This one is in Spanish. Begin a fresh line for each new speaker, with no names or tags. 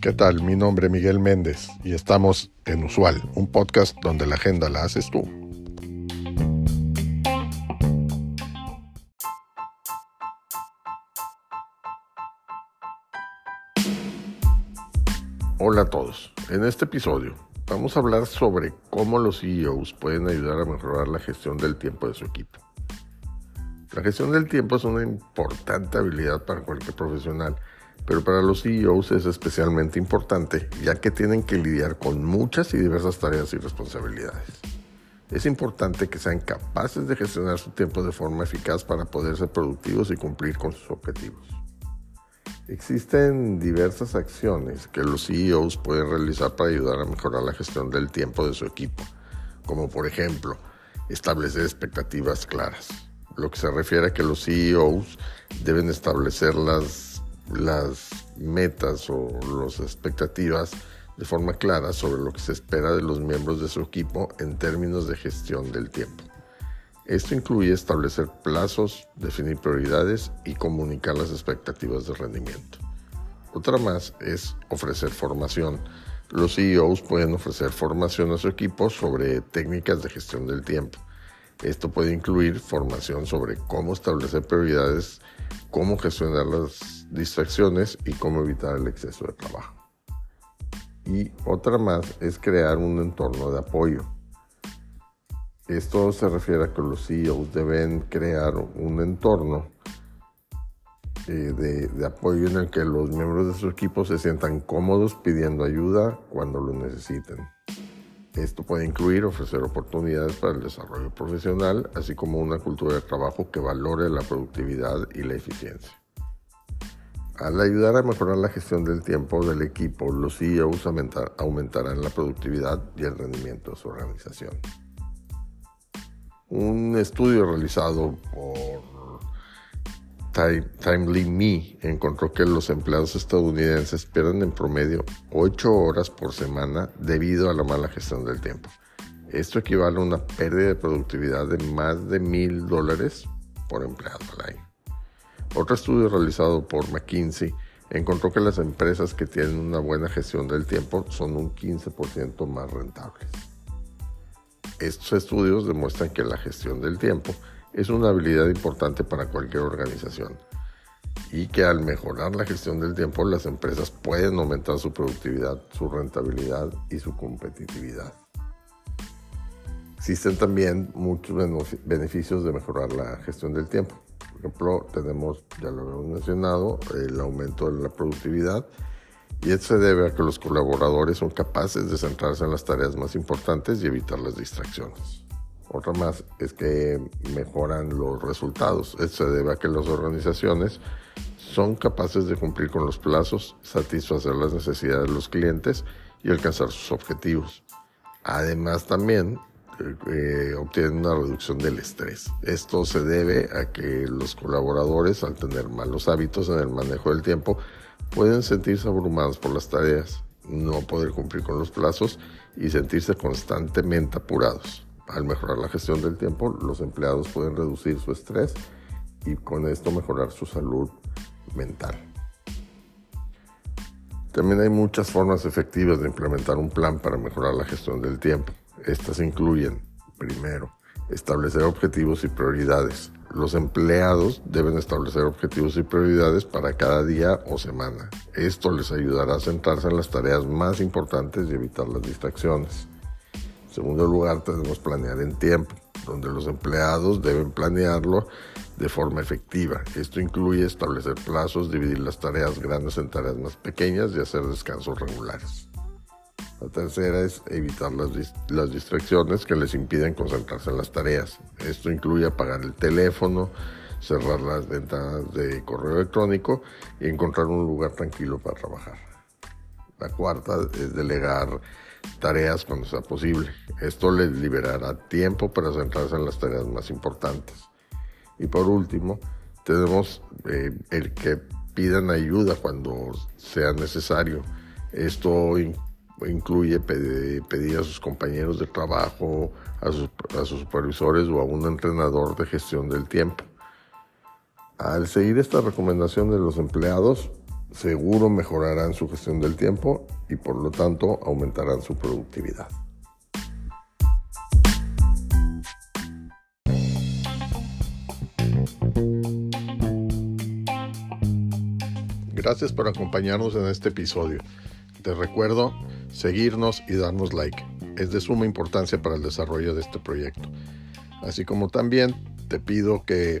¿Qué tal? Mi nombre es Miguel Méndez y estamos en Usual, un podcast donde la agenda la haces tú. Hola a todos. En este episodio vamos a hablar sobre cómo los CEOs pueden ayudar a mejorar la gestión del tiempo de su equipo. La gestión del tiempo es una importante habilidad para cualquier profesional, pero para los CEOs es especialmente importante ya que tienen que lidiar con muchas y diversas tareas y responsabilidades. Es importante que sean capaces de gestionar su tiempo de forma eficaz para poder ser productivos y cumplir con sus objetivos. Existen diversas acciones que los CEOs pueden realizar para ayudar a mejorar la gestión del tiempo de su equipo, como por ejemplo establecer expectativas claras, lo que se refiere a que los CEOs deben establecer las, metas o las expectativas de forma clara sobre lo que se espera de los miembros de su equipo en términos de gestión del tiempo. Esto incluye establecer plazos, definir prioridades y comunicar las expectativas de rendimiento. Otra más es ofrecer formación. Los CEOs pueden ofrecer formación a su equipo sobre técnicas de gestión del tiempo. Esto puede incluir formación sobre cómo establecer prioridades, cómo gestionar las distracciones y cómo evitar el exceso de trabajo. Y otra más es crear un entorno de apoyo. Esto se refiere a que los CEOs deben crear un entorno eh, de, de, apoyo en el que los miembros de su equipo se sientan cómodos pidiendo ayuda cuando lo necesiten. Esto puede incluir ofrecer oportunidades para el desarrollo profesional, así como una cultura de trabajo que valore la productividad y la eficiencia. Al ayudar a mejorar la gestión del tiempo del equipo, los CEOs aumentarán la productividad y el rendimiento de su organización. Un estudio realizado por Timely Me encontró que los empleados estadounidenses pierden en promedio 8 horas por semana debido a la mala gestión del tiempo. Esto equivale a una pérdida de productividad de más de mil dólares por empleado al año. Otro estudio realizado por McKinsey encontró que las empresas que tienen una buena gestión del tiempo son un 15% más rentables. Estos estudios demuestran que la gestión del tiempo es una habilidad importante para cualquier organización y que al mejorar la gestión del tiempo las empresas pueden aumentar su productividad, su rentabilidad y su competitividad. Existen también muchos beneficios de mejorar la gestión del tiempo. Por ejemplo, tenemos, ya lo hemos mencionado, el aumento de la productividad y esto se debe a que los colaboradores son capaces de centrarse en las tareas más importantes y evitar las distracciones. Otra más es que mejoran los resultados. Esto se debe a que las organizaciones son capaces de cumplir con los plazos, satisfacer las necesidades de los clientes y alcanzar sus objetivos. Además también eh, obtienen una reducción del estrés. Esto se debe a que los colaboradores al tener malos hábitos en el manejo del tiempo pueden sentirse abrumados por las tareas, no poder cumplir con los plazos y sentirse constantemente apurados. Al mejorar la gestión del tiempo, los empleados pueden reducir su estrés y con esto mejorar su salud mental. También hay muchas formas efectivas de implementar un plan para mejorar la gestión del tiempo. Estas incluyen, primero, establecer objetivos y prioridades. Los empleados deben establecer objetivos y prioridades para cada día o semana. Esto les ayudará a centrarse en las tareas más importantes y evitar las distracciones. Segundo lugar, tenemos planear en tiempo, donde los empleados deben planearlo de forma efectiva. Esto incluye establecer plazos, dividir las tareas grandes en tareas más pequeñas y hacer descansos regulares. La tercera es evitar las, las, distracciones que les impiden concentrarse en las tareas. Esto incluye apagar el teléfono, cerrar las ventanas de correo electrónico y encontrar un lugar tranquilo para trabajar. La cuarta es delegar tareas cuando sea posible. Esto les liberará tiempo para centrarse en las tareas más importantes. Y por último, tenemos eh, el que pidan ayuda cuando sea necesario. Esto incluye pedir a sus compañeros de trabajo, a sus, supervisores o a un entrenador de gestión del tiempo. Al seguir esta recomendación de los empleados, seguro mejorarán su gestión del tiempo y por lo tanto aumentarán su productividad. Gracias por acompañarnos en este episodio. Te recuerdo seguirnos y darnos like. Es de suma importancia para el desarrollo de este proyecto. Así como también te pido que